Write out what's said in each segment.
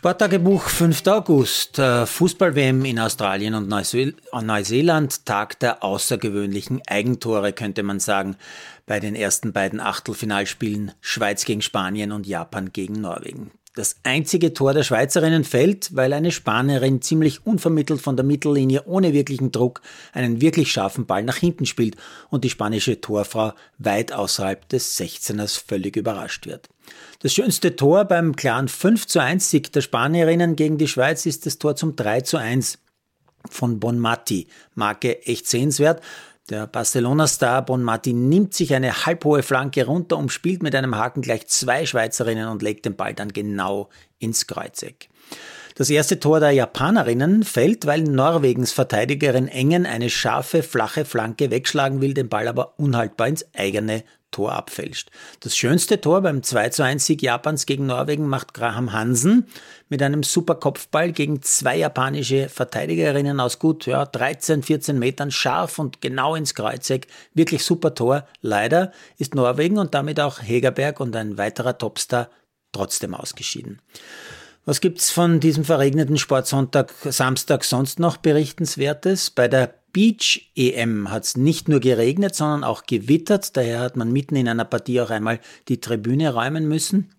Sporttagebuch 5. August. Fußball-WM in Australien und Neuseeland. Tag der außergewöhnlichen Eigentore, könnte man sagen. Bei den ersten beiden Achtelfinalspielen Schweiz gegen Spanien und Japan gegen Norwegen. Das einzige Tor der Schweizerinnen fällt, weil eine Spanierin ziemlich unvermittelt von der Mittellinie ohne wirklichen Druck einen wirklich scharfen Ball nach hinten spielt und die spanische Torfrau weit außerhalb des 16ers völlig überrascht wird. Das schönste Tor beim klaren 5 zu 1 Sieg der Spanierinnen gegen die Schweiz ist das Tor zum 3 zu 1 von Bonmati. Marke echt sehenswert. Der Barcelona-Star Bonmati nimmt sich eine halbhohe Flanke runter, umspielt mit einem Haken gleich zwei Schweizerinnen und legt den Ball dann genau ins Kreuzeck. Das erste Tor der Japanerinnen fällt, weil Norwegens Verteidigerin Engen eine scharfe, flache Flanke wegschlagen will, den Ball aber unhaltbar ins eigene Tor abfälscht. Das schönste Tor beim 2 zu 1 Sieg Japans gegen Norwegen macht Graham Hansen mit einem super Kopfball gegen zwei japanische Verteidigerinnen aus gut ja, 13, 14 Metern scharf und genau ins Kreuzeck. Wirklich super Tor. Leider ist Norwegen und damit auch Hegerberg und ein weiterer Topstar trotzdem ausgeschieden. Was gibt's von diesem verregneten Sportsonntag, Samstag sonst noch berichtenswertes? Bei der Beach EM hat es nicht nur geregnet, sondern auch gewittert. Daher hat man mitten in einer Partie auch einmal die Tribüne räumen müssen.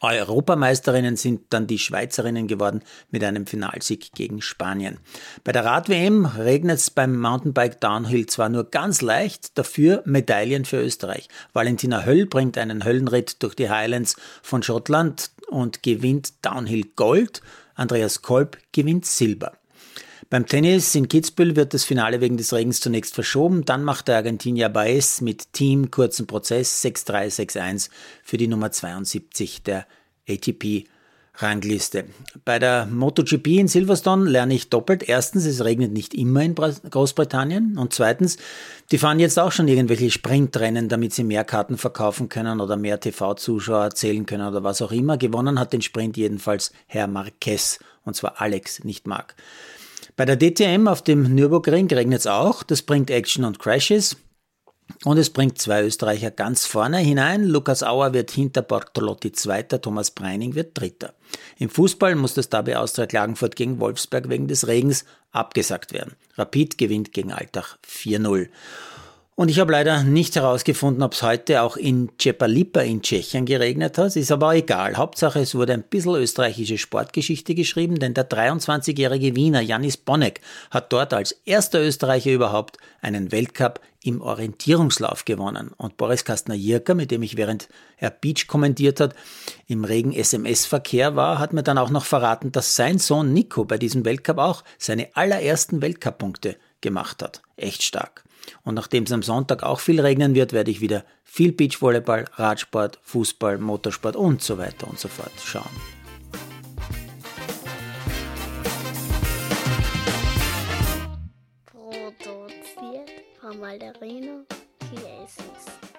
Europameisterinnen sind dann die Schweizerinnen geworden mit einem Finalsieg gegen Spanien. Bei der Rad-WM regnet es beim Mountainbike Downhill zwar nur ganz leicht, dafür Medaillen für Österreich. Valentina Höll bringt einen Höllenritt durch die Highlands von Schottland und gewinnt Downhill Gold. Andreas Kolb gewinnt Silber. Beim Tennis in Kitzbühel wird das Finale wegen des Regens zunächst verschoben. Dann macht der Argentinier Baez mit Team kurzen Prozess 6-3, 6-1 für die Nummer 72 der ATP Rangliste. Bei der MotoGP in Silverstone lerne ich doppelt. Erstens, es regnet nicht immer in Großbritannien. Und zweitens, die fahren jetzt auch schon irgendwelche Sprintrennen, damit sie mehr Karten verkaufen können oder mehr TV-Zuschauer zählen können oder was auch immer. Gewonnen hat den Sprint jedenfalls Herr Marquez. Und zwar Alex, nicht Marc. Bei der DTM auf dem Nürburgring regnet es auch. Das bringt Action und Crashes. Und es bringt zwei Österreicher ganz vorne hinein. Lukas Auer wird hinter Bortolotti Zweiter, Thomas Breining wird Dritter. Im Fußball muss das Derby Austria Klagenfurt gegen Wolfsberg wegen des Regens abgesagt werden. Rapid gewinnt gegen Altach 4-0. Und ich habe leider nicht herausgefunden, ob es heute auch in Cepalipa in Tschechien geregnet hat. Ist aber egal. Hauptsache, es wurde ein bisschen österreichische Sportgeschichte geschrieben, denn der 23-jährige Wiener Janis Bonnek hat dort als erster Österreicher überhaupt einen Weltcup im Orientierungslauf gewonnen. Und Boris Kastner-Jirka, mit dem ich während er Beach kommentiert hat, im regen SMS-Verkehr war, hat mir dann auch noch verraten, dass sein Sohn Nico bei diesem Weltcup auch seine allerersten Weltcup-Punkte gemacht hat. Echt stark. Und nachdem es am Sonntag auch viel regnen wird, werde ich wieder viel Beachvolleyball, Radsport, Fußball, Motorsport und so weiter und so fort schauen. Produziert von Malderino Chiesis.